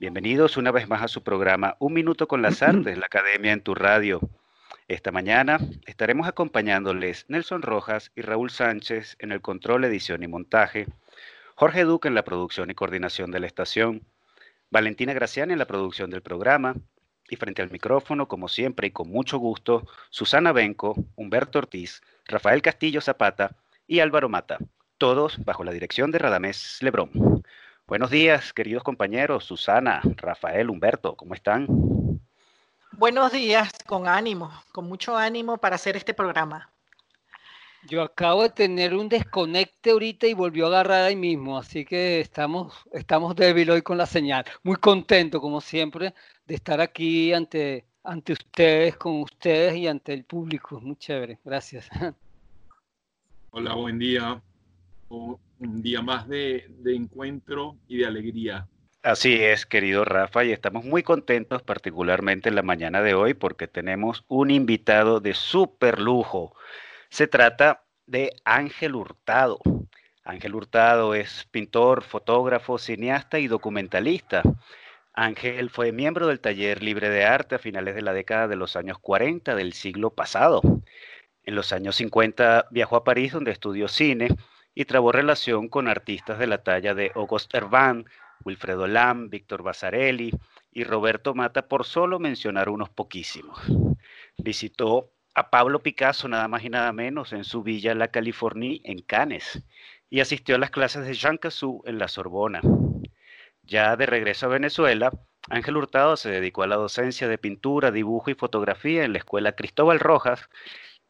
Bienvenidos una vez más a su programa Un Minuto con las Artes, la Academia en tu Radio. Esta mañana estaremos acompañándoles Nelson Rojas y Raúl Sánchez en el control, edición y montaje, Jorge Duque en la producción y coordinación de la estación, Valentina Graciani en la producción del programa, y frente al micrófono, como siempre y con mucho gusto, Susana Benco, Humberto Ortiz, Rafael Castillo Zapata y Álvaro Mata, todos bajo la dirección de Radamés Lebrón. Buenos días, queridos compañeros, Susana, Rafael, Humberto, ¿cómo están? Buenos días, con ánimo, con mucho ánimo para hacer este programa. Yo acabo de tener un desconecte ahorita y volvió a agarrar ahí mismo, así que estamos, estamos débil hoy con la señal. Muy contento, como siempre, de estar aquí ante, ante ustedes, con ustedes y ante el público. Muy chévere, gracias. Hola, buen día. Un día más de, encuentro y de alegría. Así es, querido Rafa, y estamos muy contentos, particularmente en la mañana de hoy, porque tenemos un invitado de súper lujo. Se trata de Ángel Hurtado. Ángel Hurtado es pintor, fotógrafo, cineasta y documentalista. Ángel fue miembro del Taller Libre de Arte a finales de la década de los años 40 del siglo pasado. En los años 50 viajó a París donde estudió cine y trabó relación con artistas de la talla de Auguste Herván, Wilfredo Lam, Víctor Basarelli y Roberto Mata, por solo mencionar unos poquísimos. Visitó a Pablo Picasso nada más y nada menos en su villa La Californie en Cannes y asistió a las clases de Jean Cassou en la Sorbona. Ya de regreso a Venezuela, Ángel Hurtado se dedicó a la docencia de pintura, dibujo y fotografía en la Escuela Cristóbal Rojas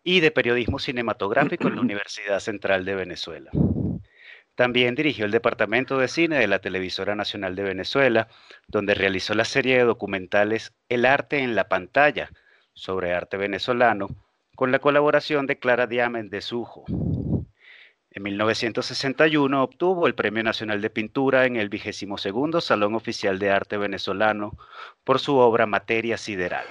y de periodismo cinematográfico en la Universidad Central de Venezuela. También dirigió el Departamento de Cine de la Televisora Nacional de Venezuela, donde realizó la serie de documentales El arte en la pantalla, sobre arte venezolano, con la colaboración de Clara Diamant de Sujo. En 1961 obtuvo el Premio Nacional de Pintura en el 22 Salón Oficial de Arte Venezolano por su obra Materia Sideral.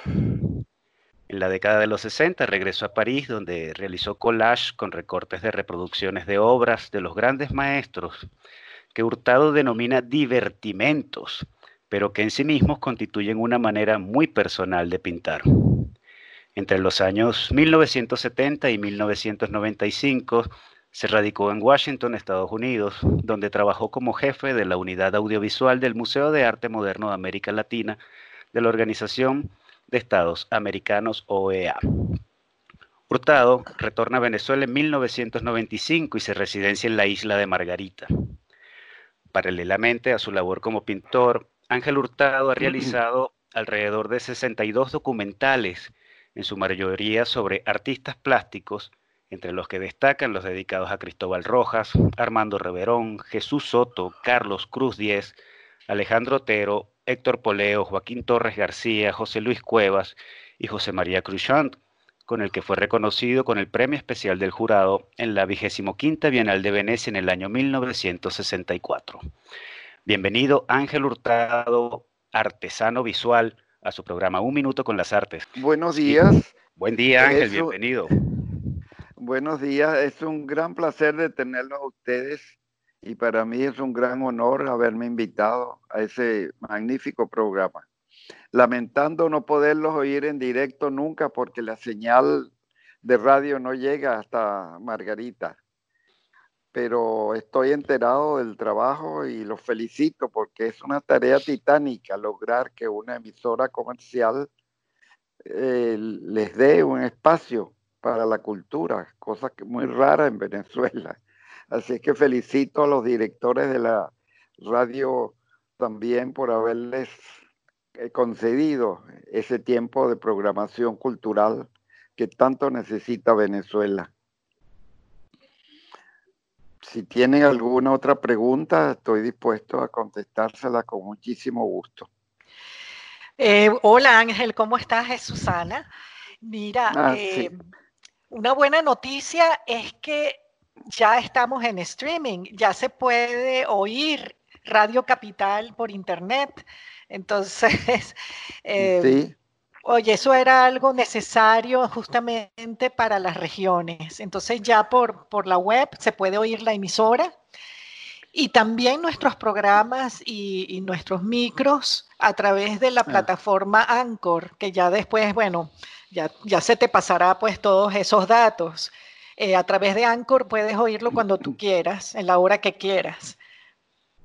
En la década de los 60 regresó a París, donde realizó collage con recortes de reproducciones de obras de los grandes maestros, que Hurtado denomina divertimentos, pero que en sí mismos constituyen una manera muy personal de pintar. Entre los años 1970 y 1995 se radicó en Washington, Estados Unidos, donde trabajó como jefe de la unidad audiovisual del Museo de Arte Moderno de América Latina de la Organización de Estados Americanos OEA. Hurtado retorna a Venezuela en 1995 y se residencia en la isla de Margarita. Paralelamente a su labor como pintor, Ángel Hurtado ha realizado alrededor de 62 documentales en su mayoría sobre artistas plásticos, entre los que destacan los dedicados a Cristóbal Rojas, Armando Reverón, Jesús Soto, Carlos Cruz Diez, Alejandro Otero, Héctor Poleo, Joaquín Torres García, José Luis Cuevas y José María Cruchant, con el que fue reconocido con el Premio Especial del Jurado en la quinta Bienal de Venecia en el año 1964. Bienvenido Ángel Hurtado, artesano visual, a su programa Un Minuto con las Artes. Buenos días. Buen día, Ángel, bienvenido. Buenos días, es un gran placer de tenerlos a ustedes y para mí es un gran honor haberme invitado a ese magnífico programa. Lamentando no poderlos oír en directo nunca porque la señal de radio no llega hasta Margarita pero estoy enterado del trabajo y los felicito porque es una tarea titánica lograr que una emisora comercial eh, les dé un espacio para la cultura, cosa que muy rara en Venezuela. Así que felicito a los directores de la radio también por haberles eh, concedido ese tiempo de programación cultural que tanto necesita Venezuela. Si tienen alguna otra pregunta, estoy dispuesto a contestársela con muchísimo gusto. Eh, hola Ángel, ¿cómo estás? Es Susana. Mira, Ah, eh, sí. una buena noticia es que ya estamos en streaming, ya se puede oír Radio Capital por internet. Entonces, eh, Sí, oye, eso era algo necesario justamente para las regiones. Entonces ya por, por la web se puede oír la emisora y también nuestros programas y, y nuestros micros a través de la Ah. plataforma Anchor, que ya después, bueno, ya, ya se te pasará pues todos esos datos. Eh, a través de Anchor puedes oírlo cuando tú quieras, en la hora que quieras.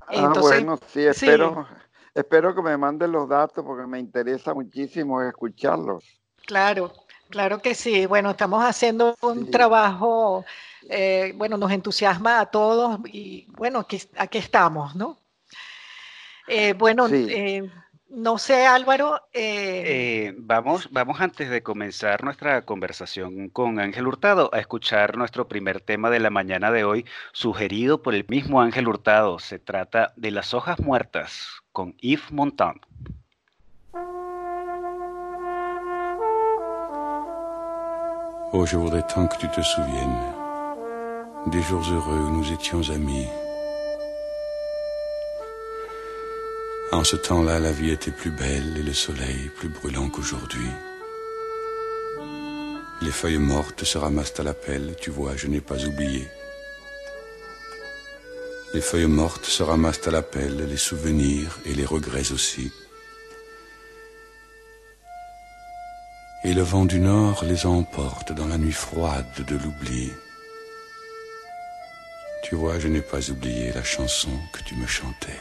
Ah, Entonces, bueno, sí, sí. espero, espero que me manden los datos porque me interesa muchísimo escucharlos. Claro, claro que sí. Bueno, estamos haciendo un Sí. trabajo, eh, bueno, nos entusiasma a todos y bueno, aquí, aquí estamos, ¿no? Eh, bueno, Sí. eh, no sé, Álvaro, eh, Eh, vamos, vamos antes de comenzar nuestra conversación con Ángel Hurtado a escuchar nuestro primer tema de la mañana de hoy, sugerido por el mismo Ángel Hurtado. Se trata de Las hojas muertas con Yves Montand. Oh, je voudrais tant que tu te souviennes des jours heureux où nous étions amis. En ce temps-là, la vie était plus belle et le soleil plus brûlant qu'aujourd'hui. Les feuilles mortes se ramassent à la pelle, tu vois, je n'ai pas oublié. Les feuilles mortes se ramassent à la pelle, les souvenirs et les regrets aussi. Et le vent du nord les emporte dans la nuit froide de l'oubli. Tu vois, je n'ai pas oublié la chanson que tu me chantais.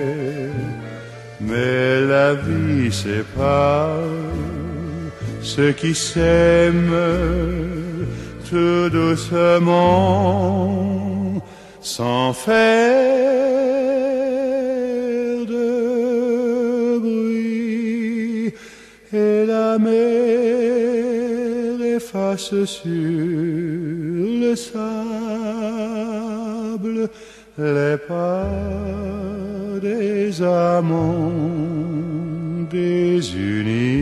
Mais la vie sépare ceux qui s'aiment tout doucement, sans faire de bruit. Et la mer efface sur le sable les pas des amants désunis.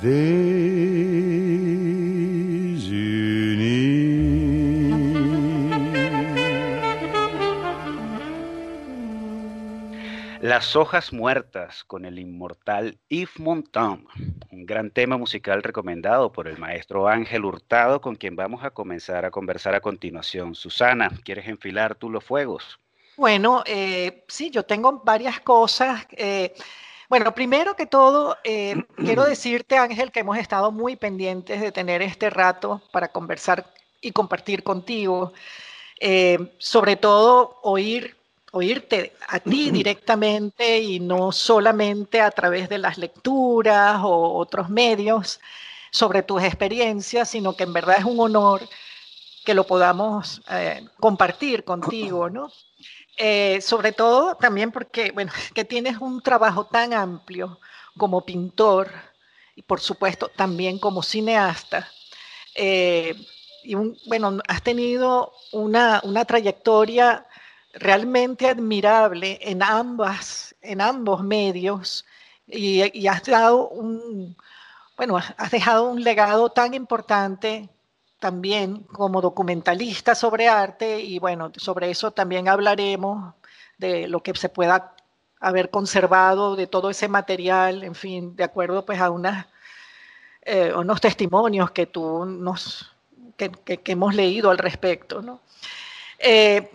Las hojas muertas con el inmortal Yves Montand, un gran tema musical recomendado por el maestro Ángel Hurtado, con quien vamos a comenzar a conversar a continuación. Susana, ¿quieres enfilar tú los fuegos? Bueno, eh, sí, yo tengo varias cosas. eh, bueno, primero que todo, eh, quiero decirte, Ángel, que hemos estado muy pendientes de tener este rato para conversar y compartir contigo. eh, sobre todo, oír, oírte a ti directamente y no solamente a través de las lecturas o otros medios sobre tus experiencias, sino que en verdad es un honor que lo podamos eh, compartir contigo, ¿no? Eh, sobre todo también porque, bueno, que tienes un trabajo tan amplio como pintor y por supuesto también como cineasta. Eh, y bueno, has tenido una, una trayectoria realmente admirable en, ambas, en ambos medios y, y, has dado un, bueno, has dejado un legado tan importante también como documentalista sobre arte y bueno, sobre eso también hablaremos de lo que se pueda haber conservado de todo ese material, en fin, de acuerdo pues a unas, eh, unos testimonios que tú nos, que, hemos leído al respecto, ¿no? Eh,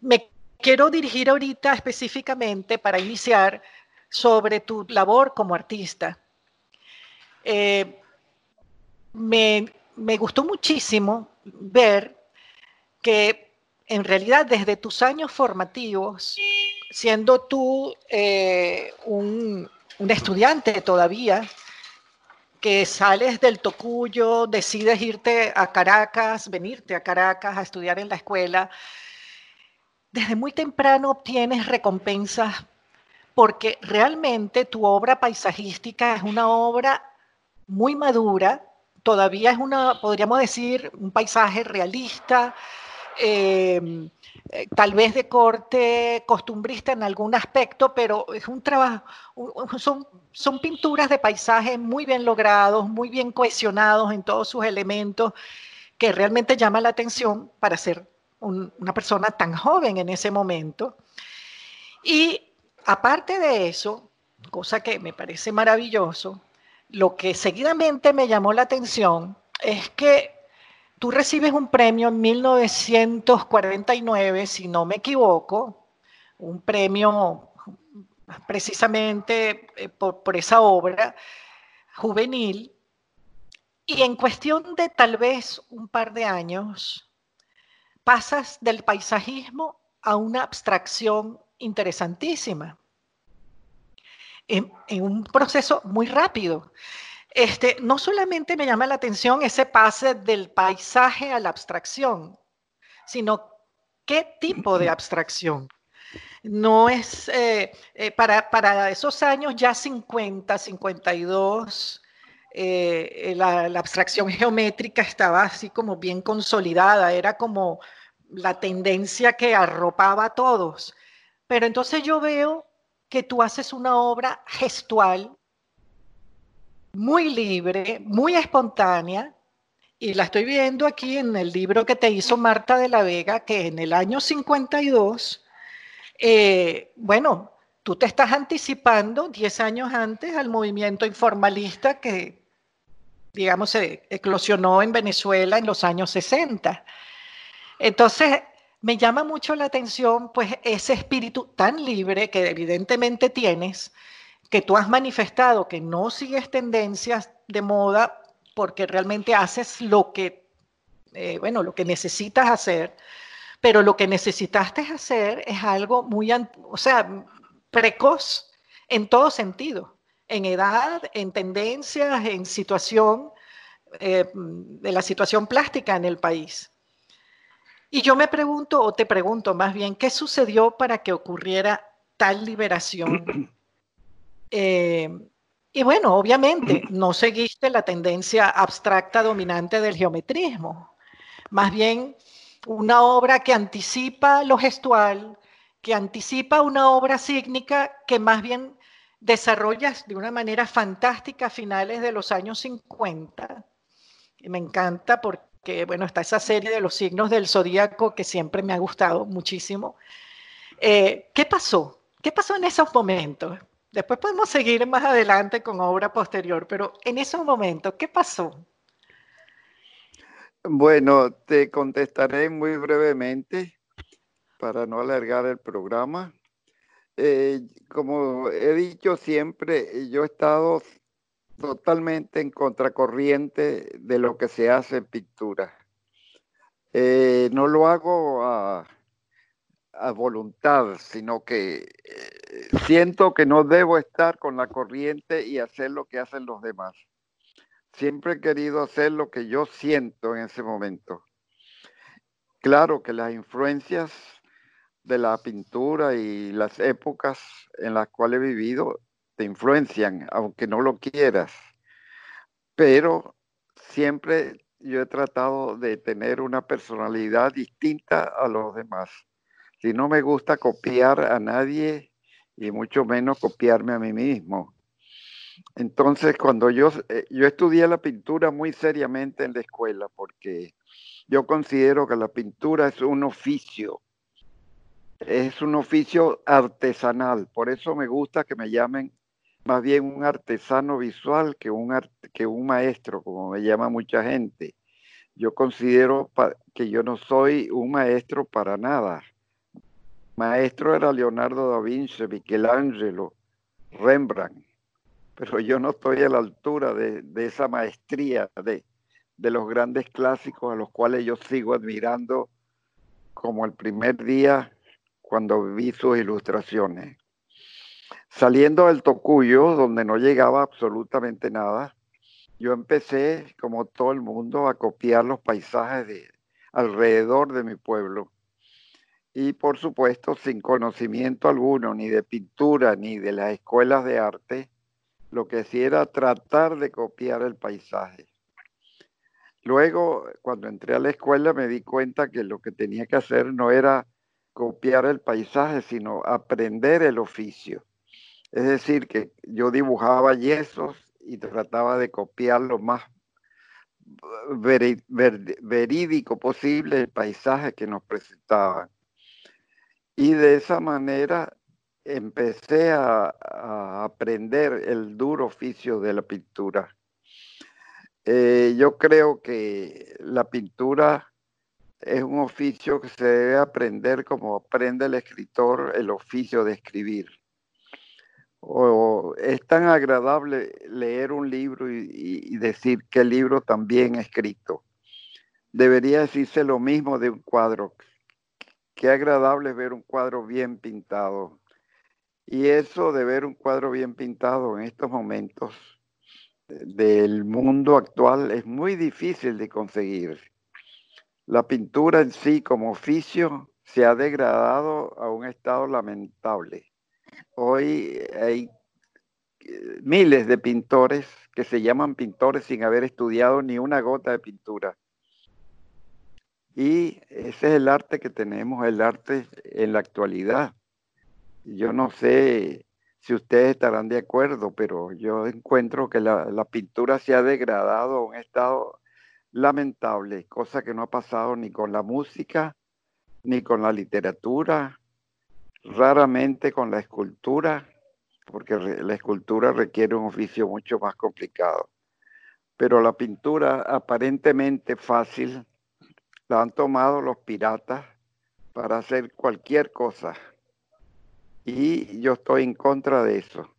me quiero dirigir ahorita específicamente para iniciar sobre tu labor como artista. Eh, me me gustó muchísimo ver que en realidad desde tus años formativos, siendo tú eh, un, estudiante todavía, que sales del Tocuyo, decides irte a Caracas, venirte a Caracas a estudiar en la escuela, desde muy temprano obtienes recompensas porque realmente tu obra paisajística es una obra muy madura, todavía es una, podríamos decir, un paisaje realista, em, eh, tal vez de corte costumbrista en algún aspecto, pero es un trabajo, son, son pinturas de paisaje muy bien logrados, muy bien cohesionados en todos sus elementos, que realmente llama la atención para ser una persona tan joven en ese momento. Y aparte de eso, cosa que me parece maravilloso, lo que seguidamente me llamó la atención es que tú recibes un premio en 1949, si no me equivoco, un premio precisamente eh, por, por, esa obra juvenil, y en cuestión de tal vez un par de años, pasas del paisajismo a una abstracción interesantísima en, un proceso muy rápido. Este, no solamente me llama la atención ese pase del paisaje a la abstracción, sino qué tipo de abstracción. No es eh, eh, para, para, esos años ya 50, 52, eh, la, la, abstracción geométrica estaba así como bien consolidada, era como la tendencia que arropaba a todos. Pero entonces yo veo que tú haces una obra gestual, muy libre, muy espontánea, y la estoy viendo aquí en el libro que te hizo Marta de la Vega, que en el año 52, eh, bueno, tú te estás anticipando 10 años antes al movimiento informalista que, digamos, se eclosionó en Venezuela en los años 60. Entonces, me llama mucho la atención pues ese espíritu tan libre que evidentemente tienes, que tú has manifestado que no sigues tendencias de moda porque realmente haces lo que, eh, bueno, lo que necesitas hacer, pero lo que necesitaste hacer es algo muy, o sea, precoz en todo sentido, en edad, en tendencias, en situación, eh, de la situación plástica en el país. Y yo me pregunto, o te pregunto más bien, ¿qué sucedió para que ocurriera tal liberación? Eh, y bueno, obviamente no seguiste la tendencia abstracta dominante del geometrismo, más bien una obra que anticipa lo gestual, que anticipa una obra sígnica que más bien desarrollas de una manera fantástica a finales de los años 50. Y me encanta porque que bueno, está esa serie de los signos del zodíaco que siempre me ha gustado muchísimo. Eh, ¿Qué pasó? ¿Qué pasó en esos momentos? Después podemos seguir más adelante con obra posterior, pero en esos momentos, ¿qué pasó? Bueno, te contestaré muy brevemente para no alargar el programa. Eh, como he dicho siempre, yo he estado totalmente en contracorriente de lo que se hace en pintura. Eh, no lo hago a, voluntad, sino que eh, siento que no debo estar con la corriente y hacer lo que hacen los demás. Siempre he querido hacer lo que yo siento en ese momento. claro que las influencias de la pintura y las épocas en las cuales he vivido te influencian, aunque no lo quieras. Pero siempre yo he tratado de tener una personalidad distinta a los demás. Si no me gusta copiar a nadie y mucho menos copiarme a mí mismo. Entonces, cuando yo, eh, yo estudié la pintura muy seriamente en la escuela, porque yo considero que la pintura es un oficio, es un oficio artesanal, por eso me gusta que me llamen más bien un artesano visual que un, que un maestro, como me llama mucha gente. Yo considero que yo no soy un maestro para nada. Maestro era Leonardo da Vinci, Michelangelo, Rembrandt, pero yo no estoy a la altura de, de esa maestría de, de los grandes clásicos a los cuales yo sigo admirando como el primer día cuando vi sus ilustraciones. Saliendo del Tocuyo, donde no llegaba absolutamente nada, yo empecé, como todo el mundo, a copiar los paisajes de alrededor de mi pueblo. Y por supuesto, sin conocimiento alguno, ni de pintura, ni de las escuelas de arte, lo que hacía era tratar de copiar el paisaje. Luego, cuando entré a la escuela, me di cuenta que lo que tenía que hacer no era copiar el paisaje, sino aprender el oficio. Es decir, que yo dibujaba yesos y trataba de copiar lo más verídico posible el paisaje que nos presentaban. Y de esa manera empecé a, aprender el duro oficio de la pintura. Eh, yo creo que la pintura es un oficio que se debe aprender como aprende el escritor el oficio de escribir o es tan agradable leer un libro y, decir qué libro también escrito. Debería decirse lo mismo de un cuadro. Qué agradable ver un cuadro bien pintado. Y eso de ver un cuadro bien pintado en estos momentos del mundo actual es muy difícil de conseguir. La pintura en sí como oficio se ha degradado a un estado lamentable Hoy hay eh, miles de pintores que se llaman pintores sin haber estudiado ni una gota de pintura. Y ese es el arte que tenemos, el arte en la actualidad. Yo no sé si ustedes estarán de acuerdo, pero yo encuentro que la, la pintura se ha degradado a un estado lamentable, cosa que no ha pasado ni con la música, ni con la literatura, raramente con la escultura, porque la escultura requiere un oficio mucho más complicado. Pero la pintura aparentemente fácil la han tomado los piratas para hacer cualquier cosa. Y yo estoy en contra de eso.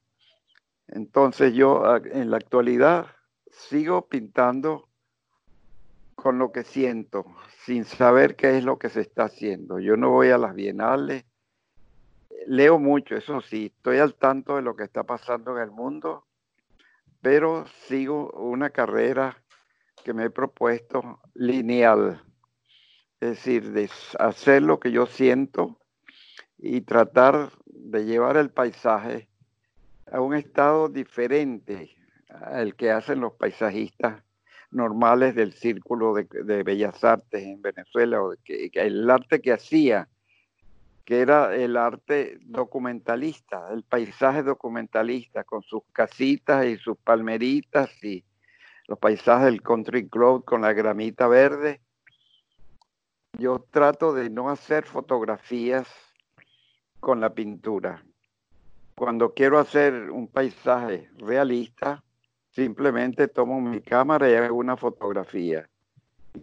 Entonces yo en la actualidad sigo pintando con lo que siento, sin saber qué es lo que se está haciendo. Yo no voy a las bienales, leo mucho, eso sí, estoy al tanto de lo que está pasando en el mundo, pero sigo una carrera que me he propuesto lineal, es decir, de hacer lo que yo siento y tratar de llevar el paisaje a un estado diferente al que hacen los paisajistas normales del círculo de, bellas artes en Venezuela o el arte que hacía que era el arte documentalista, el paisaje documentalista, con sus casitas y sus palmeritas y los paisajes del country club con la gramita verde. Yo trato de no hacer fotografías con la pintura. Cuando quiero hacer un paisaje realista, simplemente tomo mi cámara y hago una fotografía.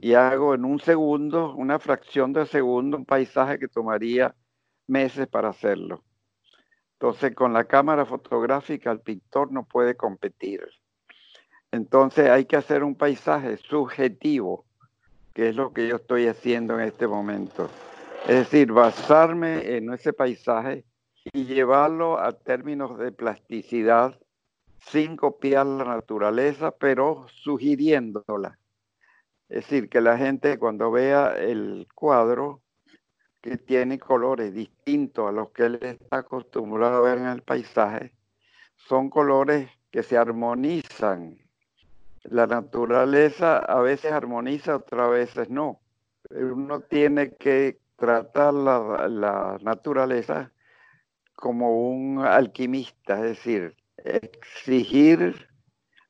Y hago en un segundo, una fracción de segundo, un paisaje que tomaría meses para hacerlo. Entonces, con la cámara fotográfica el pintor no puede competir. Entonces, hay que hacer un paisaje subjetivo, que es lo que yo estoy haciendo en este momento. Es decir, basarme en ese paisaje y llevarlo a términos de plasticidad sin copiar la naturaleza, pero sugiriéndola. Es decir, que la gente cuando vea el cuadro que tiene colores distintos a los que él está acostumbrado a ver en el paisaje, son colores que se armonizan. La naturaleza a veces armoniza, otras veces no. Uno tiene que tratar la, la naturaleza como un alquimista, es decir, exigir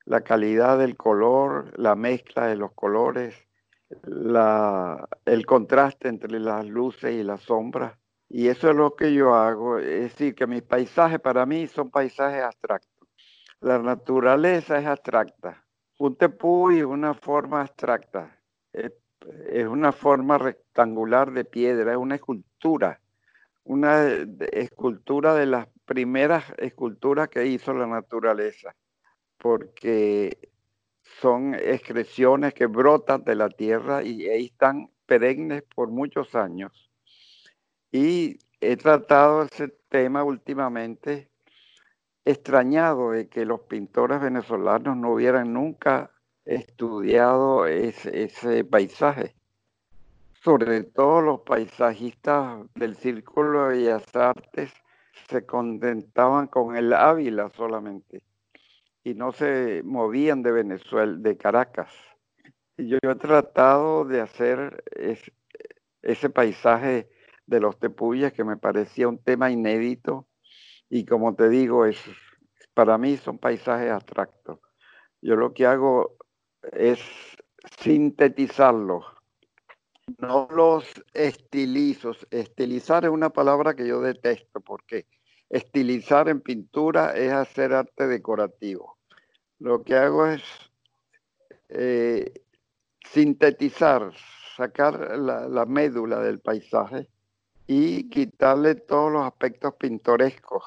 la calidad del color, la mezcla de los colores, el contraste entre las luces y las sombras. Y eso es lo que yo hago, es decir, que mis paisajes para mí son paisajes abstractos. La naturaleza es abstracta. Un tepuy es una forma abstracta, es una forma rectangular de piedra, es una escultura, una escultura de las primeras esculturas que hizo la naturaleza, porque son excreciones que brotan de la tierra y ahí están perennes por muchos años. Y he tratado ese tema últimamente, extrañado de que los pintores venezolanos no hubieran nunca estudiado ese, ese paisaje. Sobre todo los paisajistas del Círculo de Bellas Artes se contentaban con el Ávila solamente y no se movían de Venezuela, de Caracas. Y yo, he tratado de hacer ese paisaje de los tepuyes que me parecía un tema inédito y como te digo, es, para mí son paisajes abstractos. Yo lo que hago es sintetizarlos, no los estilizo. Estilizar es una palabra que yo detesto porque estilizar en pintura es hacer arte decorativo. Lo que hago es eh, sintetizar, sacar la, médula del paisaje y quitarle todos los aspectos pintorescos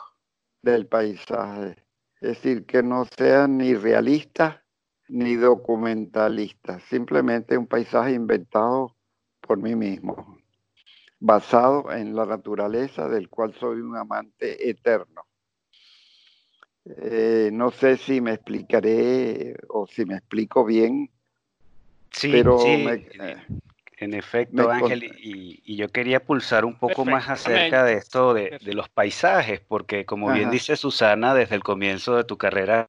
del paisaje. Es decir, que no sea ni realista ni documentalista, simplemente un paisaje inventado por mí mismo basado en la naturaleza del cual soy un amante eterno. Eh, no sé si me explicaré o si me explico bien. Sí, pero eh, en efecto, Ángel, y, yo quería pulsar un poco más acerca de esto de, los paisajes, porque como bien dice Susana, desde el comienzo de tu carrera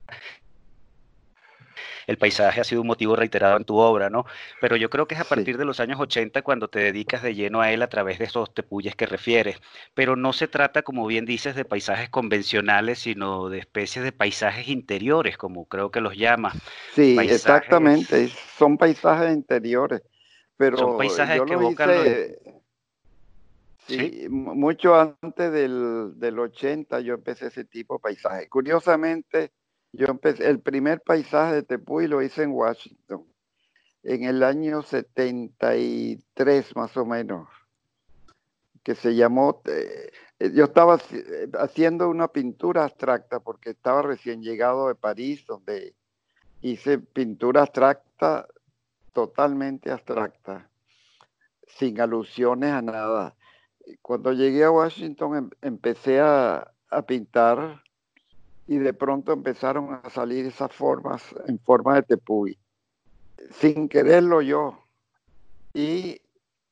el paisaje ha sido un motivo reiterado en tu obra, ¿no? Pero yo creo que es a partir de los años 80 cuando te dedicas de lleno a él a través de esos tepuyes que refieres. Pero no se trata, como bien dices, de paisajes convencionales, sino de especies de paisajes interiores, como creo que los llama. Sí, exactamente, son paisajes interiores. Pero son paisajes que evocan Sí, mucho antes del, del 80 yo empecé ese tipo de paisaje. Curiosamente, yo empecé, el primer paisaje de Tepuy lo hice en Washington, en el año 73 más o menos, que se llamó, eh, yo estaba haciendo una pintura abstracta porque estaba recién llegado de París, donde hice pintura abstracta, totalmente abstracta, sin alusiones a nada. Cuando llegué a Washington em, empecé a, a pintar y de pronto empezaron a salir esas formas en forma de tepuy, sin quererlo yo. Y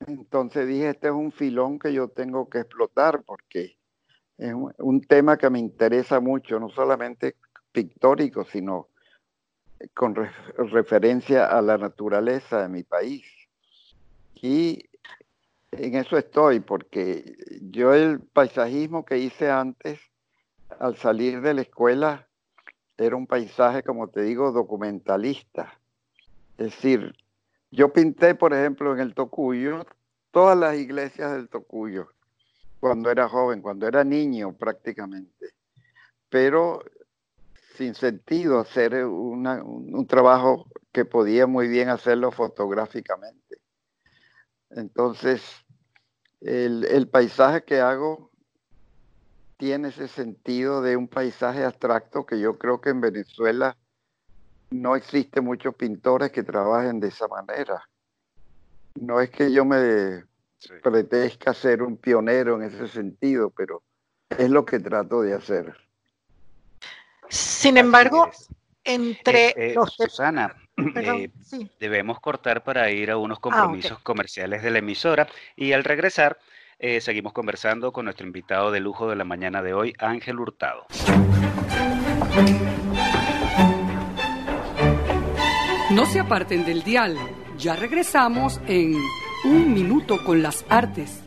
entonces dije, este es un filón que yo tengo que explotar porque es un, tema que me interesa mucho, no solamente pictórico, sino con referencia a la naturaleza de mi país. Y en eso estoy, porque yo el paisajismo que hice antes al salir de la escuela era un paisaje, como te digo, documentalista. Es decir, yo pinté, por ejemplo, en el Tocuyo, todas las iglesias del Tocuyo, cuando era joven, cuando era niño prácticamente. Pero sin sentido hacer un, trabajo que podía muy bien hacerlo fotográficamente. Entonces, el, paisaje que hago tiene ese sentido de un paisaje abstracto que yo creo que en Venezuela no existe muchos pintores que trabajen de esa manera. No es que yo me pretezca ser un pionero en ese sentido, pero es lo que trato de hacer. Sin embargo, entre eh, eh, Susana, eh, debemos cortar para ir a unos ah, compromisos comerciales de la emisora y al regresar eh, seguimos conversando con nuestro invitado de lujo de la mañana de hoy, Ángel Hurtado. No se aparten del dial, ya regresamos en Un Minuto con las Artes.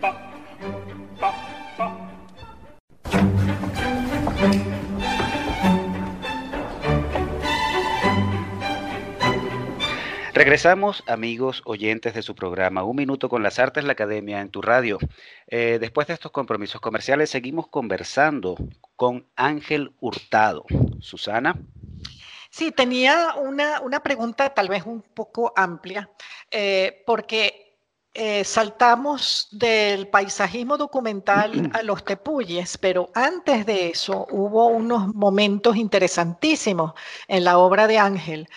Regresamos, amigos oyentes de su programa Un Minuto con las Artes, la Academia en tu radio. Eh, después de estos compromisos comerciales, seguimos conversando con Ángel Hurtado. Susana. Sí, tenía una, pregunta tal vez un poco amplia, eh, porque eh, saltamos del paisajismo documental a los tepuyes, pero antes de eso hubo unos momentos interesantísimos en la obra de Ángel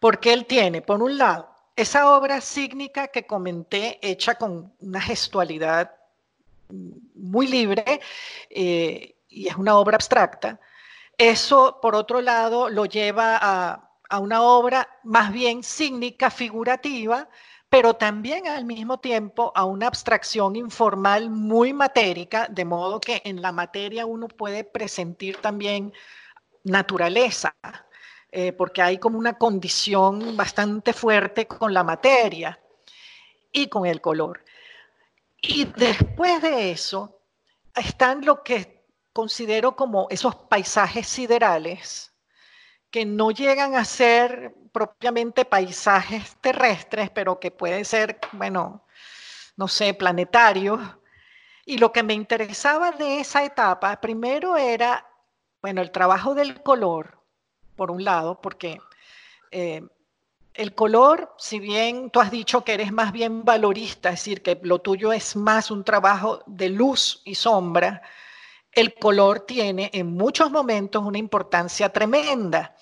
porque él tiene, por un lado, esa obra sígnica que comenté, hecha con una gestualidad muy libre eh, y es una obra abstracta. Eso, por otro lado, lo lleva a, a una obra más bien sígnica, figurativa, pero también al mismo tiempo a una abstracción informal muy matérica, de modo que en la materia uno puede presentir también naturaleza, eh, porque hay como una condición bastante fuerte con la materia y con el color. Y después de eso están lo que considero como esos paisajes siderales, que no llegan a ser propiamente paisajes terrestres, pero que pueden ser, bueno, no sé, planetarios. Y lo que me interesaba de esa etapa, primero era, bueno, el trabajo del color, por un lado, porque eh, el color, si bien tú has dicho que eres más bien valorista, es decir, que lo tuyo es más un trabajo de luz y sombra, el color tiene en muchos momentos una importancia tremenda.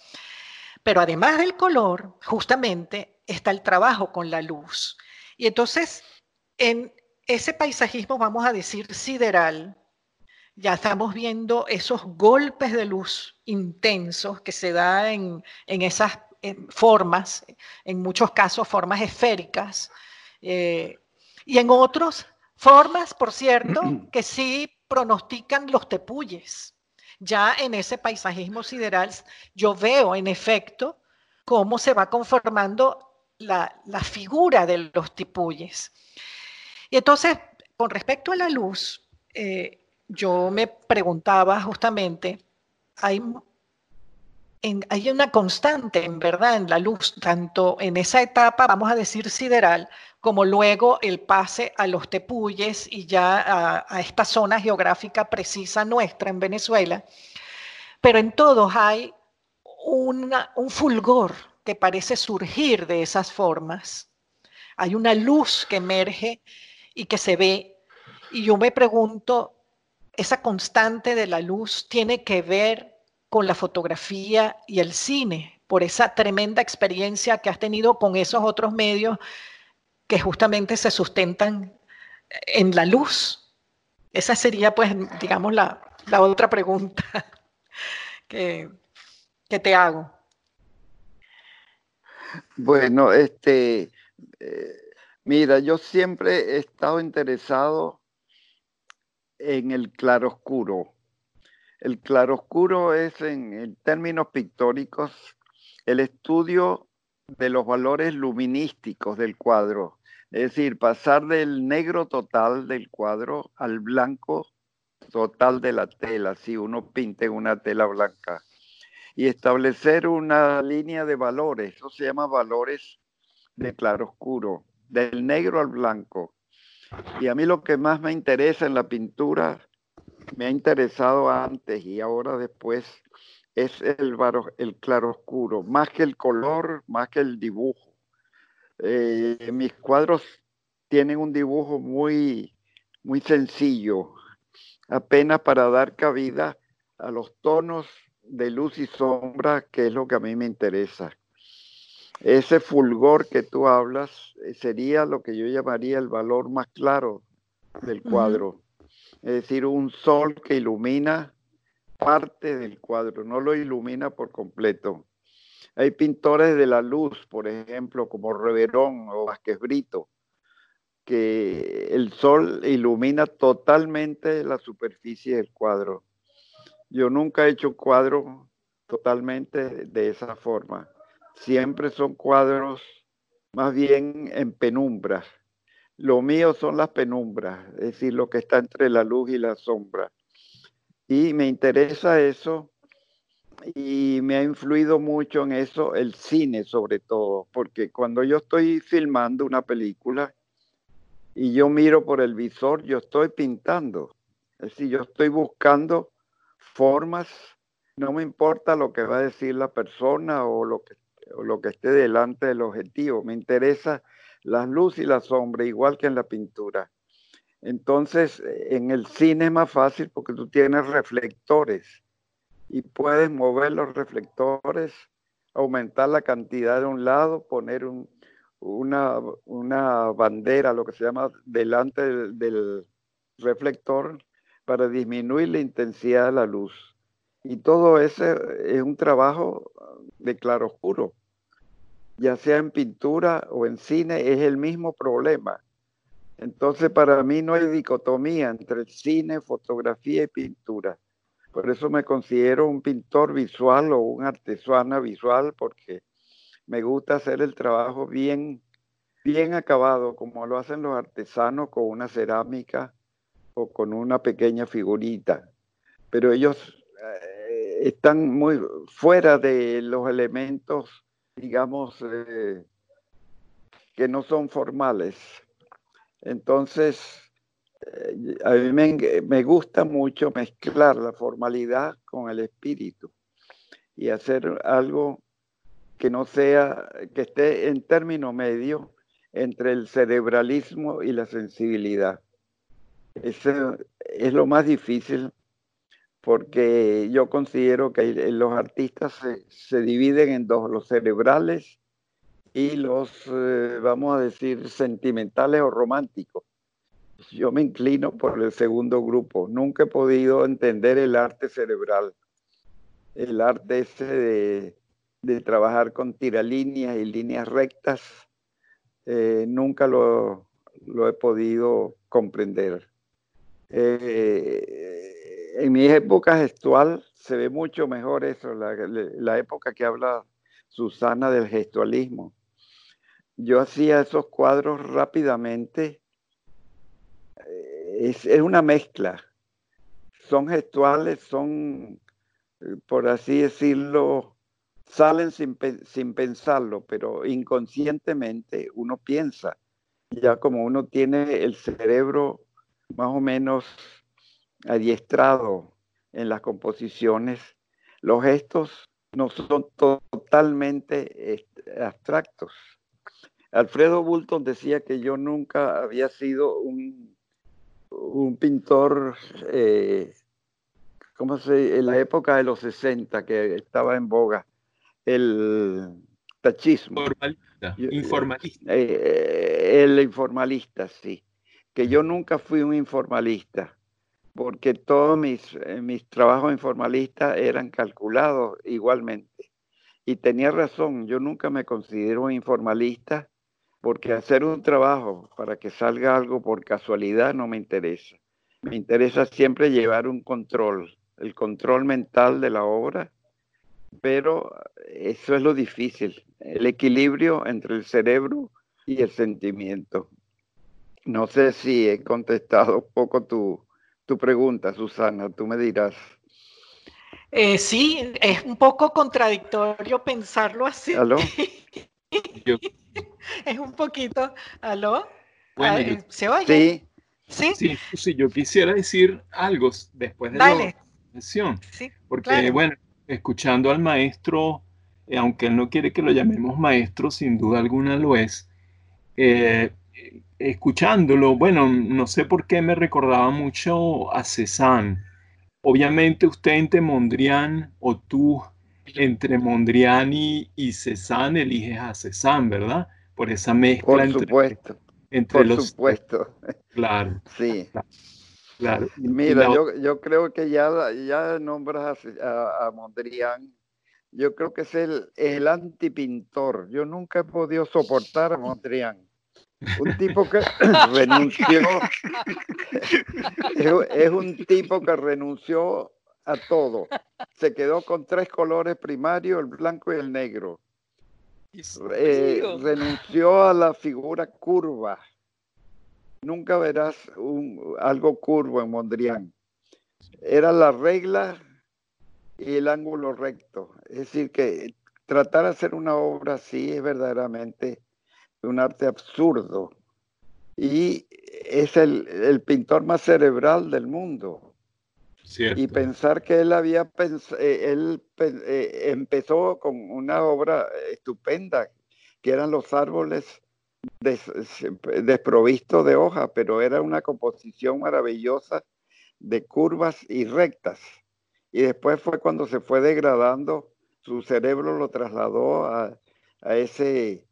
Pero además del color, justamente está el trabajo con la luz. Y entonces, en ese paisajismo, vamos a decir, sideral, ya estamos viendo esos golpes de luz intensos que se dan en, esas formas, en muchos casos formas esféricas, eh, y en otros formas, por cierto, que sí pronostican los tepuyes. Ya en ese paisajismo sideral yo veo en efecto cómo se va conformando la, figura de los tepuyes. Y entonces, con respecto a la luz, eh, yo me preguntaba justamente, hay, hay una constante, en verdad, en la luz, tanto en esa etapa, vamos a decir, sideral, como luego el pase a los tepuyes y ya a, esta zona geográfica precisa nuestra en Venezuela. Pero en todos hay un fulgor que parece surgir de esas formas. Hay una luz que emerge y que se ve. Y yo me pregunto, esa constante de la luz tiene que ver con la fotografía y el cine, por esa tremenda experiencia que has tenido con esos otros medios que justamente se sustentan en la luz. Esa sería, pues, digamos, la, otra pregunta que, que, te hago. Bueno, este, eh, mira, yo siempre he estado interesado en el claroscuro. El claroscuro es, en, términos pictóricos, el estudio de los valores luminísticos del cuadro. Es decir, pasar del negro total del cuadro al blanco total de la tela, si uno pinta en una tela blanca. Y establecer una línea de valores, eso se llama valores de claroscuro, del negro al blanco. Y a mí lo que más me interesa en la pintura, me ha interesado antes y ahora después, es el, el claroscuro, más que el color, más que el dibujo. Eh, mis cuadros tienen un dibujo muy, muy sencillo, apenas para dar cabida a los tonos de luz y sombra, que es lo que a mí me interesa. Ese fulgor que tú hablas eh, sería lo que yo llamaría el valor más claro del cuadro. Es decir, un sol que ilumina parte del cuadro, no lo ilumina por completo. Hay pintores de la luz, por ejemplo, como Reverón o Vázquez Brito, que el sol ilumina totalmente la superficie del cuadro. Yo nunca he hecho cuadro totalmente de esa forma. Siempre son cuadros más bien en penumbras. Lo mío son las penumbras, es decir, lo que está entre la luz y la sombra. Y me interesa eso y me ha influido mucho en eso el cine sobre todo, porque cuando yo estoy filmando una película y yo miro por el visor, yo estoy pintando. Es decir, yo estoy buscando formas, no me importa lo que va a decir la persona o lo que, o lo que esté delante del objetivo, me interesa la luz y la sombra, igual que en la pintura. Entonces, en el cine es más fácil porque tú tienes reflectores y puedes mover los reflectores, aumentar la cantidad de un lado, poner una, una, bandera, lo que se llama, delante del, del reflector para disminuir la intensidad de la luz. Y todo ese es un trabajo de claroscuro. Ya sea en pintura o en cine, es el mismo problema. Entonces, para mí no hay dicotomía entre cine, fotografía y pintura. Por eso me considero un pintor visual o un artesana visual porque me gusta hacer el trabajo bien, bien acabado, como lo hacen los artesanos con una cerámica o con una pequeña figurita. Pero ellos eh, están muy fuera de los elementos, digamos, eh, que no son formales. Entonces, eh, a mí me, gusta mucho mezclar la formalidad con el espíritu y hacer algo que no sea, que esté en término medio entre el cerebralismo y la sensibilidad. Eso es lo más difícil porque yo considero que los artistas se, dividen en dos, los cerebrales y los, eh, vamos a decir, sentimentales o románticos yo me inclino por el segundo grupo. Nunca he podido entender el arte cerebral, el arte ese de, trabajar con tiralíneas y líneas rectas. Eh, nunca lo, he podido comprender. Eh, en mi época gestual se ve mucho mejor eso, la, época que habla Susana del gestualismo. Yo hacía esos cuadros rápidamente es, una mezcla. Son gestuales, son, eh, por así decirlo, salen sin, sin pensarlo, pero inconscientemente uno piensa. Ya como uno tiene el cerebro más o menos adiestrado en las composiciones, los gestos no son totalmente este, abstractos. Alfredo Bulton decía que yo nunca había sido un un pintor, eh, ¿cómo se En la época de los 60, que estaba en boga, el tachismo. informalista. Eh, el informalista, sí. Que yo nunca fui un informalista, porque todos mis, eh, mis trabajos informalistas eran calculados igualmente. Y tenía razón, yo nunca me considero informalista porque hacer un trabajo para que salga algo por casualidad no me interesa. Me interesa siempre llevar un control, el control mental de la obra, pero eso es lo difícil, el equilibrio entre el cerebro y el sentimiento. No sé si he contestado poco tu, pregunta, Susana, tú me dirás. Eh, sí, es un poco contradictorio pensarlo así. es un poquito. ¿Aló? ¿Se oye? Sí. ¿Sí? Sí, yo quisiera decir algo después de la sesión. Sí, porque, bueno, escuchando al maestro, eh, aunque él no quiere que lo llamemos maestro, sin duda alguna lo es. Eh, escuchándolo, bueno, no sé por qué me recordaba mucho a Cézanne. Obviamente usted entre Mondrian o tú entre Mondrian y, y Cézanne eliges a Cézanne, ¿verdad? por esa mezcla. Por entre, supuesto. Entre por supuesto. Claro. Sí. Claro. Mira, yo, yo, creo que ya, ya nombras a, a, Mondrian yo creo que es el, el antipintor. Yo nunca he podido soportar a Mondrian. Un tipo que renunció, es, un tipo que renunció a todo. Se quedó con tres colores primarios, el blanco y el negro. Eh, renunció a la figura curva. Nunca verás un, algo curvo en Mondrian. Era la regla y el ángulo recto. Es decir, que tratar de hacer una obra así es verdaderamente un arte absurdo. Y es el, pintor más cerebral del mundo. Y pensar que él había eh, él eh, empezó con una obra estupenda, que eran los árboles desprovistos de hoja, pero era una composición maravillosa de curvas y rectas. Y después fue cuando se fue degradando, su cerebro lo trasladó a, ese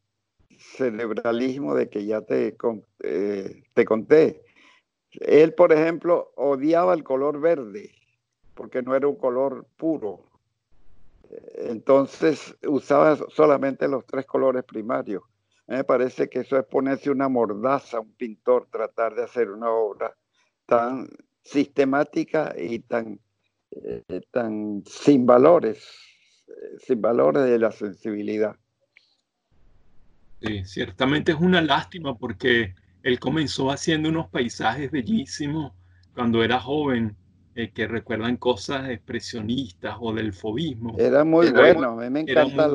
cerebralismo de que ya te, eh, te conté. Él, por ejemplo, odiaba el color verde porque no era un color puro. Entonces usaba solamente los tres colores primarios. me parece que eso es ponerse una mordaza a un pintor, tratar de hacer una obra tan sistemática y tan, eh, tan sin valores, eh, sin valores de la sensibilidad. Sí, ciertamente es una lástima porque él comenzó haciendo unos paisajes bellísimos cuando era joven, eh, que recuerdan cosas expresionistas o del fobismo. Era muy bueno, a mí me encantan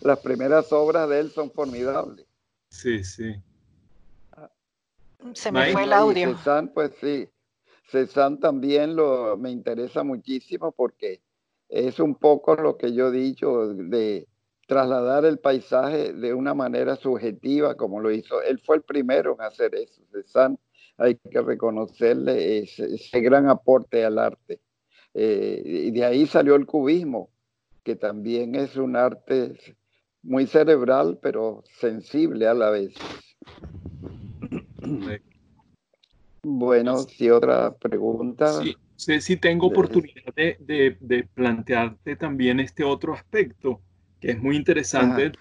las primeras obras de él, son formidables. Sí, sí. Se me fue el audio. pues sí, Cézanne también lo, me interesa muchísimo porque es un poco lo que yo he dicho de trasladar el paisaje de una manera subjetiva como lo hizo. Él fue el primero en hacer eso. Cézanne, hay que reconocerle ese, gran aporte al arte. Eh, y de ahí salió el cubismo, que también es un arte muy cerebral, pero sensible a la vez. Bueno, si otra pregunta. Sí, sí, sí tengo oportunidad de, plantearte también este otro aspecto, que es muy interesante.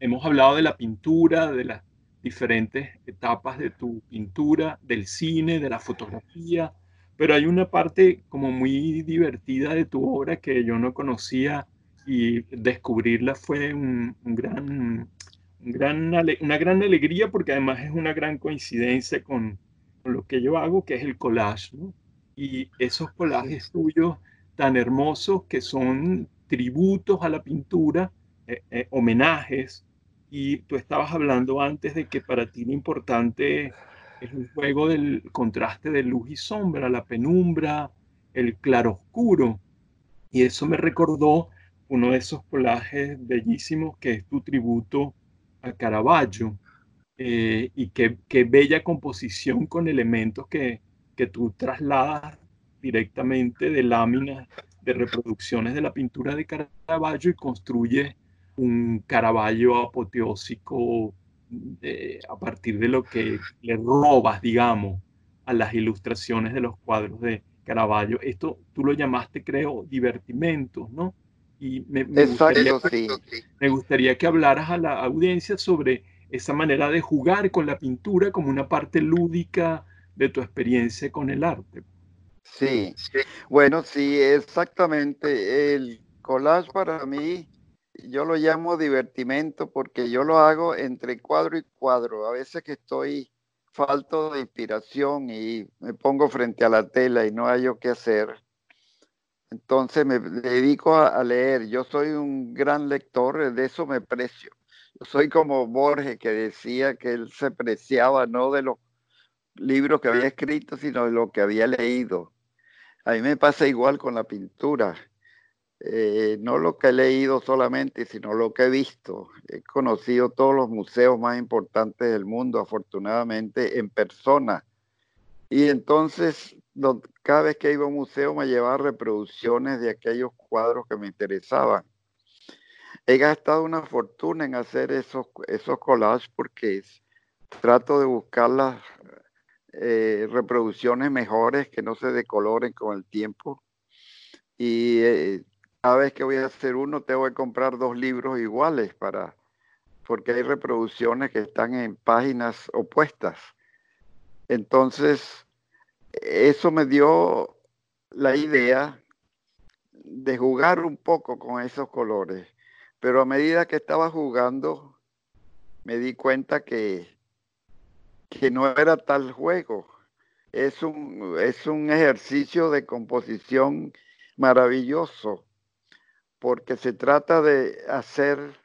Hemos hablado de la pintura, de las diferentes etapas de tu pintura, del cine, de la fotografía, pero hay una parte como muy divertida de tu obra que yo no conocía y descubrirla fue un, gran, un gran, una gran alegría porque además es una gran coincidencia con, lo que yo hago, que es el collage, ¿no? Y esos collages tuyos tan hermosos que son tributos a la pintura, eh, eh, homenajes, y tú estabas hablando antes de que para ti lo importante es el juego del contraste de luz y sombra, la penumbra, el claroscuro, y eso me recordó uno de esos collages bellísimos que es tu tributo a Caravaggio, eh, y qué, bella composición con elementos que, que tú trasladas directamente de láminas de reproducciones de la pintura de Caravaggio y construye un Caravaggio apoteósico a partir de lo que le robas, digamos, a las ilustraciones de los cuadros de Caravaggio. Esto tú lo llamaste, creo, divertimentos, ¿no? Y me, gustaría, me gustaría que hablaras a la audiencia sobre esa manera de jugar con la pintura como una parte lúdica de tu experiencia con el arte. Sí, bueno, sí, exactamente. El collage para mí, yo lo llamo divertimento porque yo lo hago entre cuadro y cuadro. A veces que estoy falto de inspiración y me pongo frente a la tela y no hay yo qué hacer. Entonces me dedico a leer. Yo soy un gran lector, de eso me precio soy como Borges que decía que él se preciaba no de los libros que había escrito, sino de lo que había leído. A mí me pasa igual con la pintura. Eh, no lo que he leído solamente, sino lo que he visto. He conocido todos los museos más importantes del mundo, afortunadamente, en persona. Y entonces, cada vez que iba a un museo me llevaba reproducciones de aquellos cuadros que me interesaban he gastado una fortuna en hacer esos, esos collages porque trato de buscar las eh, reproducciones mejores que no se decoloren con el tiempo. Y eh, cada vez que voy a hacer uno tengo que comprar dos libros iguales para porque hay reproducciones que están en páginas opuestas. Entonces, eso me dio la idea de jugar un poco con esos colores. Pero a medida que estaba jugando, me di cuenta que, que no era tal juego. Es un, es un ejercicio de composición maravilloso, porque se trata de hacer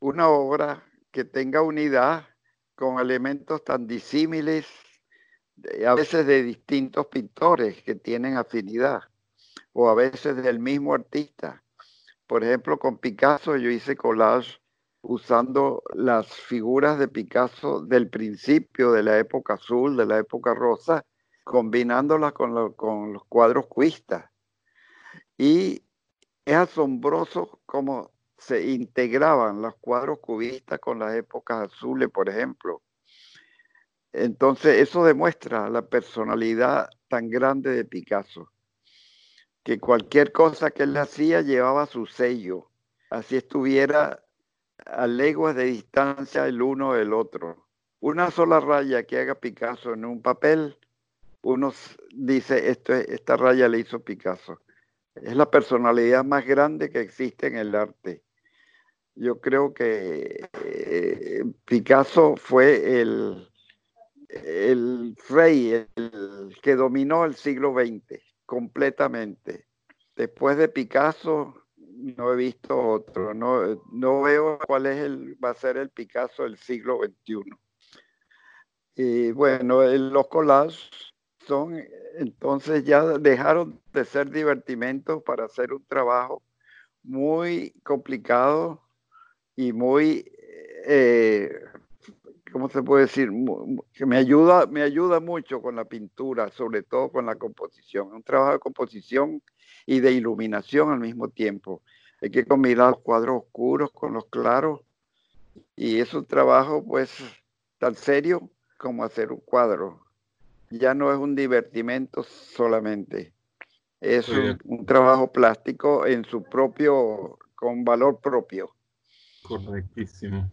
una obra que tenga unidad con elementos tan disímiles, a veces de distintos pintores que tienen afinidad, o a veces del mismo artista. Por ejemplo, con Picasso yo hice collage usando las figuras de Picasso del principio de la época azul, de la época rosa, combinándolas con, los cuadros cuistas. Y es asombroso cómo se integraban los cuadros cubistas con las épocas azules, por ejemplo. Entonces, eso demuestra la personalidad tan grande de Picasso, que cualquier cosa que él hacía llevaba su sello, así estuviera a leguas de distancia el uno del otro. Una sola raya que haga Picasso en un papel, uno dice, esto, esta raya le hizo Picasso. Es la personalidad más grande que existe en el arte yo creo que eh, Picasso fue el, el rey, el que dominó el siglo XX completamente. Después de Picasso no he visto otro, no, no veo cuál es el, va a ser el Picasso del siglo XXI. Y bueno, los collages son, entonces ya dejaron de ser divertimentos para hacer un trabajo muy complicado y muy, eh, ¿cómo se puede decir? Que me ayuda, me ayuda mucho con la pintura, sobre todo con la composición. Un trabajo de composición y de iluminación al mismo tiempo. Hay que combinar los cuadros oscuros con los claros y es un trabajo pues tan serio como hacer un cuadro. Ya no es un divertimento solamente, es un trabajo plástico en su propio, con valor propio. Correctísimo.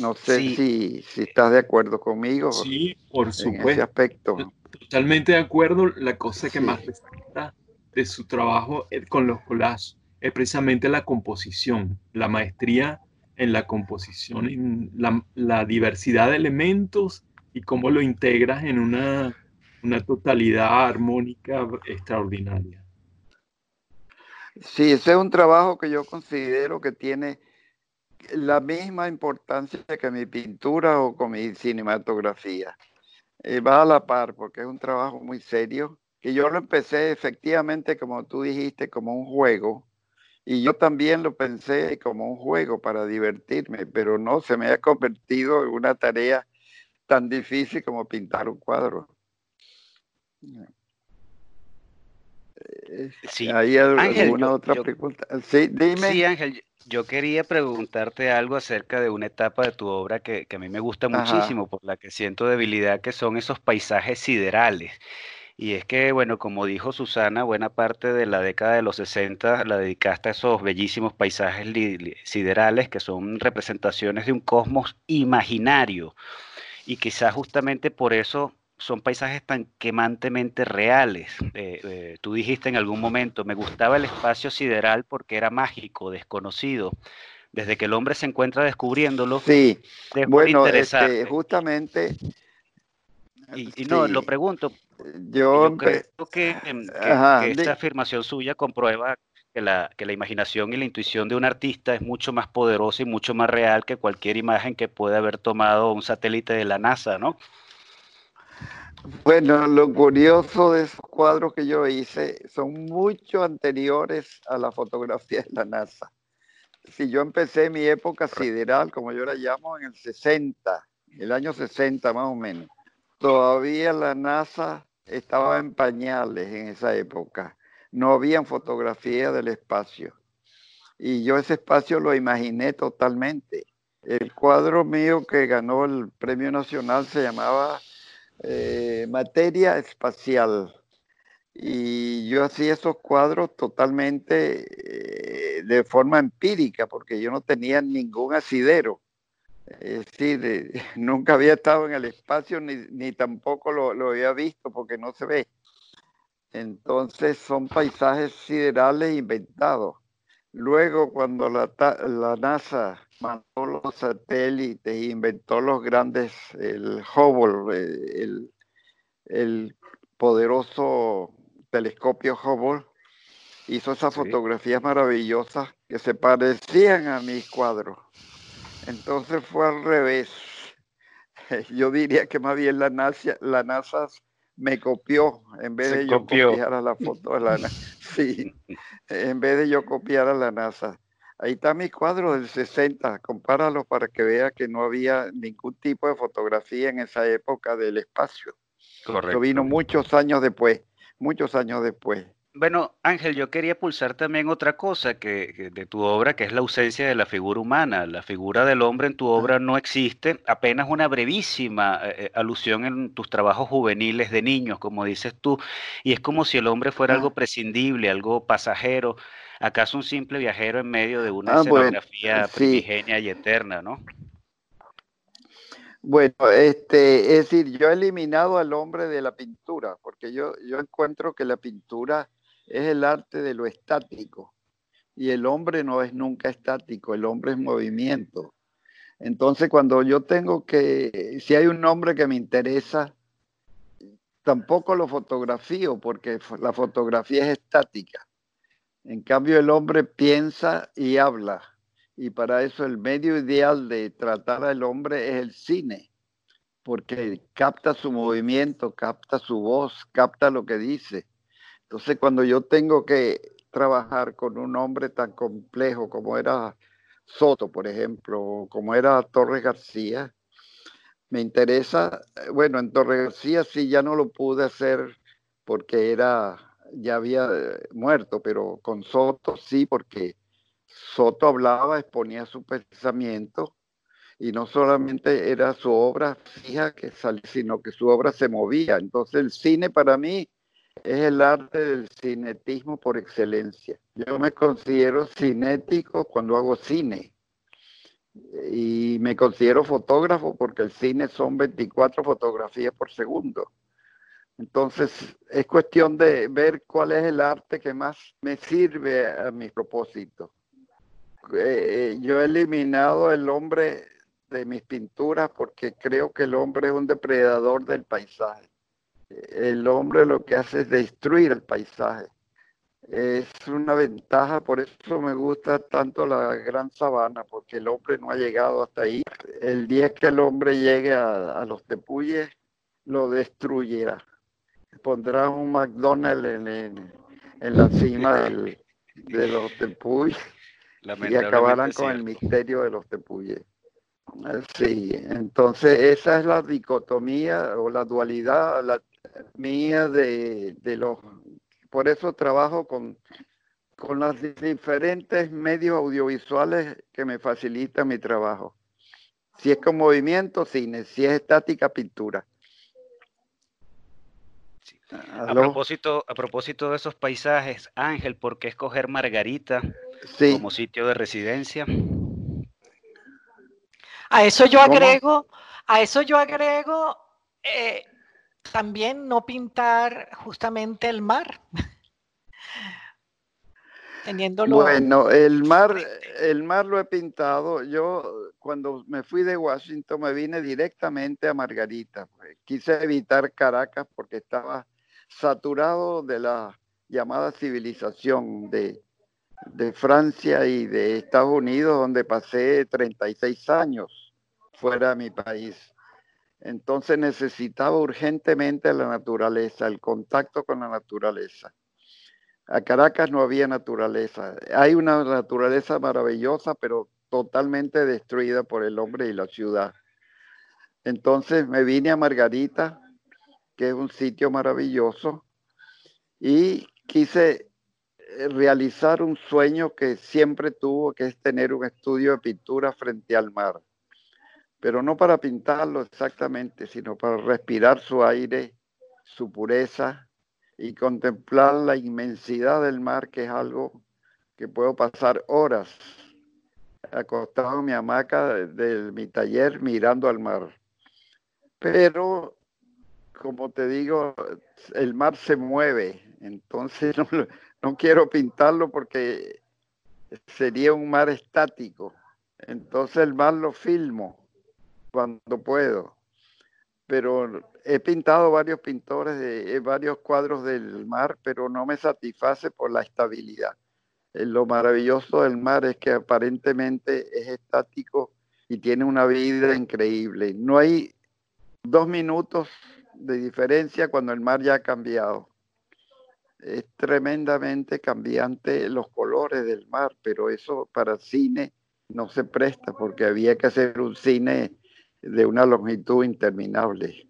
no sé si, si, estás de acuerdo conmigo. Sí, por supuesto. ese aspecto. Totalmente de acuerdo. La cosa que más destaca de su trabajo eh, con los collages es precisamente la composición, la maestría en la composición, en la, diversidad de elementos y cómo lo integras en una, una totalidad armónica extraordinaria. Sí, ese es un trabajo que yo considero que tiene la misma importancia que mi pintura o con mi cinematografía. Eh, va a la par porque es un trabajo muy serio, que yo lo empecé efectivamente, como tú dijiste, como un juego. Y yo también lo pensé como un juego para divertirme, pero no, se me ha convertido en una tarea tan difícil como pintar un cuadro. Sí. ¿Hay alguna otra pregunta? Sí, dime. Sí, Ángel, yo quería preguntarte algo acerca de una etapa de tu obra que, a mí me gusta muchísimo, por la que siento debilidad, que son esos paisajes siderales. Y es que, bueno, como dijo Susana, buena parte de la década de los 60 la dedicaste a esos bellísimos paisajes siderales que son representaciones de un cosmos imaginario. Y quizás justamente por eso son paisajes tan quemantemente reales. Eh, eh, tú dijiste en algún momento, me gustaba el espacio sideral porque era mágico, desconocido. Desde que el hombre se encuentra descubriéndolo, sí, bueno, este, justamente. Y, no, lo pregunto. Yo, creo que, esta afirmación suya comprueba que la, que la imaginación y la intuición de un artista es mucho más poderosa y mucho más real que cualquier imagen que pueda haber tomado un satélite de la NASA, ¿no? Bueno, lo curioso de esos cuadros que yo hice son mucho anteriores a la fotografía de la NASA. Si yo empecé mi época sideral, como yo la llamo, en el 60, el año 60 más o menos, todavía la NASA estaba en pañales en esa época. No habían fotografía del espacio. Y yo ese espacio lo imaginé totalmente. El cuadro mío que ganó el premio nacional se llamaba eh, materia espacial. Y yo hacía esos cuadros totalmente eh, de forma empírica, porque yo no tenía ningún asidero. Es decir, nunca había estado en el espacio ni, tampoco lo, lo, había visto porque no se ve. Entonces son paisajes siderales inventados. Luego, cuando la, la NASA mandó los satélites e inventó los grandes, el Hubble, eh, el, el poderoso telescopio Hubble, hizo esas fotografías maravillosas que se parecían a mis cuadros. Entonces fue al revés. Yo diría que más bien la NASA, la NASA me copió en vez de yo copiar a la foto de la NASA. Sí, en vez de yo copiar a la NASA. Ahí está mi cuadro del 60, compáralo para que vea que no había ningún tipo de fotografía en esa época del espacio. Correcto. vino muchos años después muchos años después. Bueno, Ángel, yo quería pulsar también otra cosa que, de tu obra, que es la ausencia de la figura humana. La figura del hombre en tu obra no existe, apenas una brevísima eh, eh, alusión en tus trabajos juveniles de niños, como dices tú, y es como si el hombre fuera algo prescindible, algo pasajero, acaso un simple viajero en medio de una ah, escenografía primigenia y eterna, ¿no? Bueno, este, es decir, yo he eliminado al hombre de la pintura, porque yo, yo encuentro que la pintura es el arte de lo estático y el hombre no es nunca estático, el hombre es movimiento. Entonces, cuando yo tengo que, si hay un hombre que me interesa, tampoco lo fotografío, porque la fotografía es estática. En cambio, el hombre piensa y habla y para eso el medio ideal de tratar al hombre es el cine, porque capta su movimiento, capta su voz, capta lo que dice. Entonces cuando yo tengo que trabajar con un hombre tan complejo como era Soto, por ejemplo, o como era Torres García, me interesa, bueno, en Torres García sí ya no lo pude hacer porque era, ya había eh, muerto, pero con Soto sí, porque Soto hablaba, exponía su pensamiento y no solamente era su obra fija que salía, sino que su obra se movía. Entonces el cine para mí es el arte del cinetismo por excelencia. Yo me considero cinético cuando hago cine y me considero fotógrafo porque el cine son 24 fotografías por segundo. Entonces es cuestión de ver cuál es el arte que más me sirve a mi propósito. Eh, yo he eliminado el hombre de mis pinturas porque creo que el hombre es un depredador del paisaje. El hombre lo que hace es destruir el paisaje. Es una ventaja, por eso me gusta tanto la gran sabana, porque el hombre no ha llegado hasta ahí. El día que el hombre llegue a, los tepuyes, lo destruyera. Pondrá un McDonald's en, la cima de los tepuyes y acabarán con el misterio de los tepuyes. Sí, entonces esa es la dicotomía o la dualidad la mía de, los... Por eso trabajo con, con los diferentes medios audiovisuales que me facilitan mi trabajo. Si es con movimiento, cine. Si es estática, pintura. A propósito, a propósito de esos paisajes, Ángel, ¿por qué escoger Margarita como sitio de residencia? A eso yo agrego, a eso yo agrego eh, también no pintar justamente el mar. Teniéndolo. Bueno, el mar, el mar lo he pintado. Yo cuando me fui de Washington me vine directamente a Margarita. Quise evitar Caracas porque estaba saturado de la llamada civilización de, de Francia y de Estados Unidos, donde pasé 36 años fuera de mi país. Entonces necesitaba urgentemente la naturaleza, el contacto con la naturaleza. A Caracas no había naturaleza. Hay una naturaleza maravillosa, pero totalmente destruida por el hombre y la ciudad. Entonces me vine a Margarita, que es un sitio maravilloso, y quise eh, realizar un sueño que siempre tuvo, que es tener un estudio de pintura frente al mar. Pero no para pintarlo exactamente, sino para respirar su aire, su pureza y contemplar la inmensidad del mar, que es algo que puedo pasar horas acostado en mi hamaca de, mi taller mirando al mar. Pero, como te digo, el mar se mueve, entonces no, quiero pintarlo porque sería un mar estático. Entonces el mar lo filmo cuando puedo. Pero he pintado varios pintores de varios cuadros del mar, pero no me satisface por la estabilidad. Eh, lo maravilloso del mar es que aparentemente es estático y tiene una vida increíble. No hay dos minutos de diferencia cuando el mar ya ha cambiado. Es tremendamente cambiante los colores del mar, pero eso para cine no se presta porque había que hacer un cine de una longitud interminable.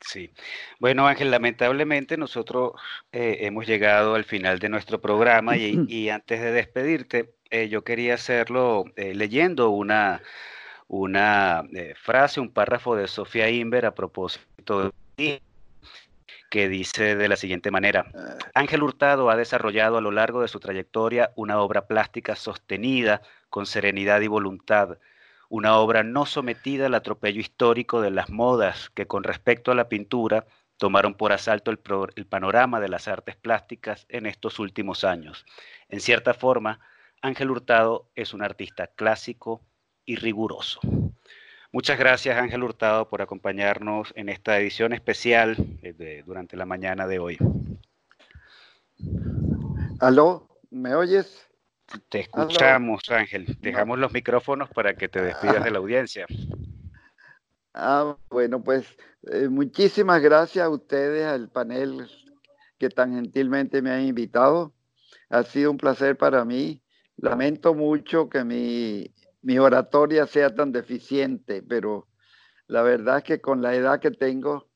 Sí. Bueno, Ángel, lamentablemente nosotros eh, hemos llegado al final de nuestro programa y, antes de despedirte, eh, yo quería hacerlo eh, leyendo una, una frase, un párrafo de Sofía Inver a propósito de que dice de la siguiente manera, ah. Ángel Hurtado ha desarrollado a lo largo de su trayectoria una obra plástica sostenida con serenidad y voluntad, una obra no sometida al atropello histórico de las modas que con respecto a la pintura tomaron por asalto el, panorama de las artes plásticas en estos últimos años. En cierta forma, Ángel Hurtado es un artista clásico y riguroso. Muchas gracias Ángel Hurtado por acompañarnos en esta edición especial eh, durante la mañana de hoy. ¿Aló? ¿Me oyes? Te escuchamos, Ángel. Dejamos los micrófonos para que te despidas de la audiencia. Ah, bueno, pues eh, muchísimas gracias a ustedes, al panel que tan gentilmente me han invitado. Ha sido un placer para mí. Lamento mucho que mi, mi oratoria sea tan deficiente, pero la verdad es que con la edad que tengo,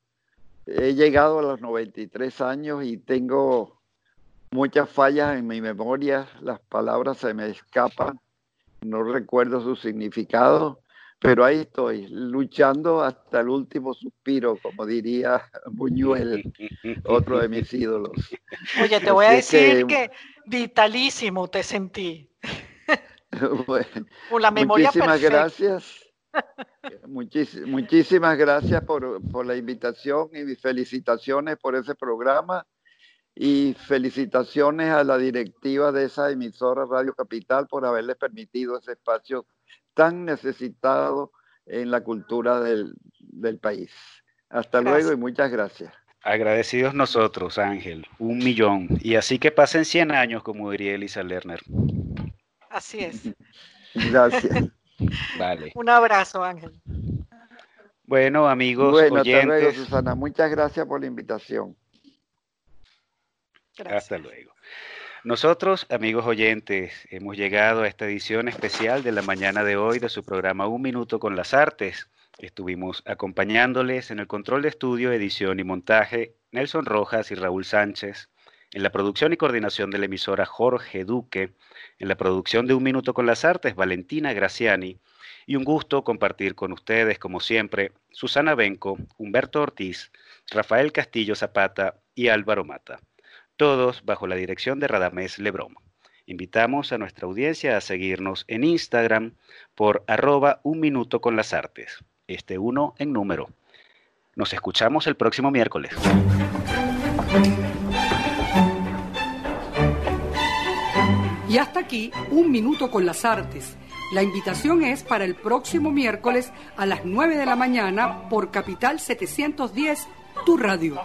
he llegado a los 93 años y tengo muchas fallas en mi memoria, las palabras se me escapan, no recuerdo su significado, pero ahí estoy, luchando hasta el último suspiro, como diría Buñuel, otro de mis ídolos. Oye, te voy a decir que, vitalísimo te sentí. Con la memoria muchísimas gracias. muchísimas gracias por, por la invitación y mis felicitaciones por ese programa y felicitaciones a la directiva de esa emisora Radio Capital por haberles permitido ese espacio tan necesitado en la cultura del, país. Hasta luego y muchas gracias. Agradecidos nosotros, Ángel, un millón. Y así que pasen 100 años, como diría Elisa Lerner. Así es. Gracias. Vale. Un abrazo, Ángel. Bueno, amigos bueno, oyentes. Susana. Muchas gracias por la invitación. Hasta luego. Nosotros, amigos oyentes, hemos llegado a esta edición especial de la mañana de hoy de su programa Un Minuto con las Artes. Estuvimos acompañándoles en el control de estudio, edición y montaje Nelson Rojas y Raúl Sánchez, en la producción y coordinación de la emisora Jorge Duque, en la producción de Un Minuto con las Artes Valentina Graciani, y un gusto compartir con ustedes, como siempre, Susana Benco, Humberto Ortiz, Rafael Castillo Zapata y Álvaro Mata todos bajo la dirección de Radamés Lebrón. Invitamos a nuestra audiencia a seguirnos en Instagram por arroba un minuto con las artes, este uno en número. Nos escuchamos el próximo miércoles. Y hasta aquí, un minuto con las artes. La invitación es para el próximo miércoles a las 9 de la mañana por Capital 710, tu radio.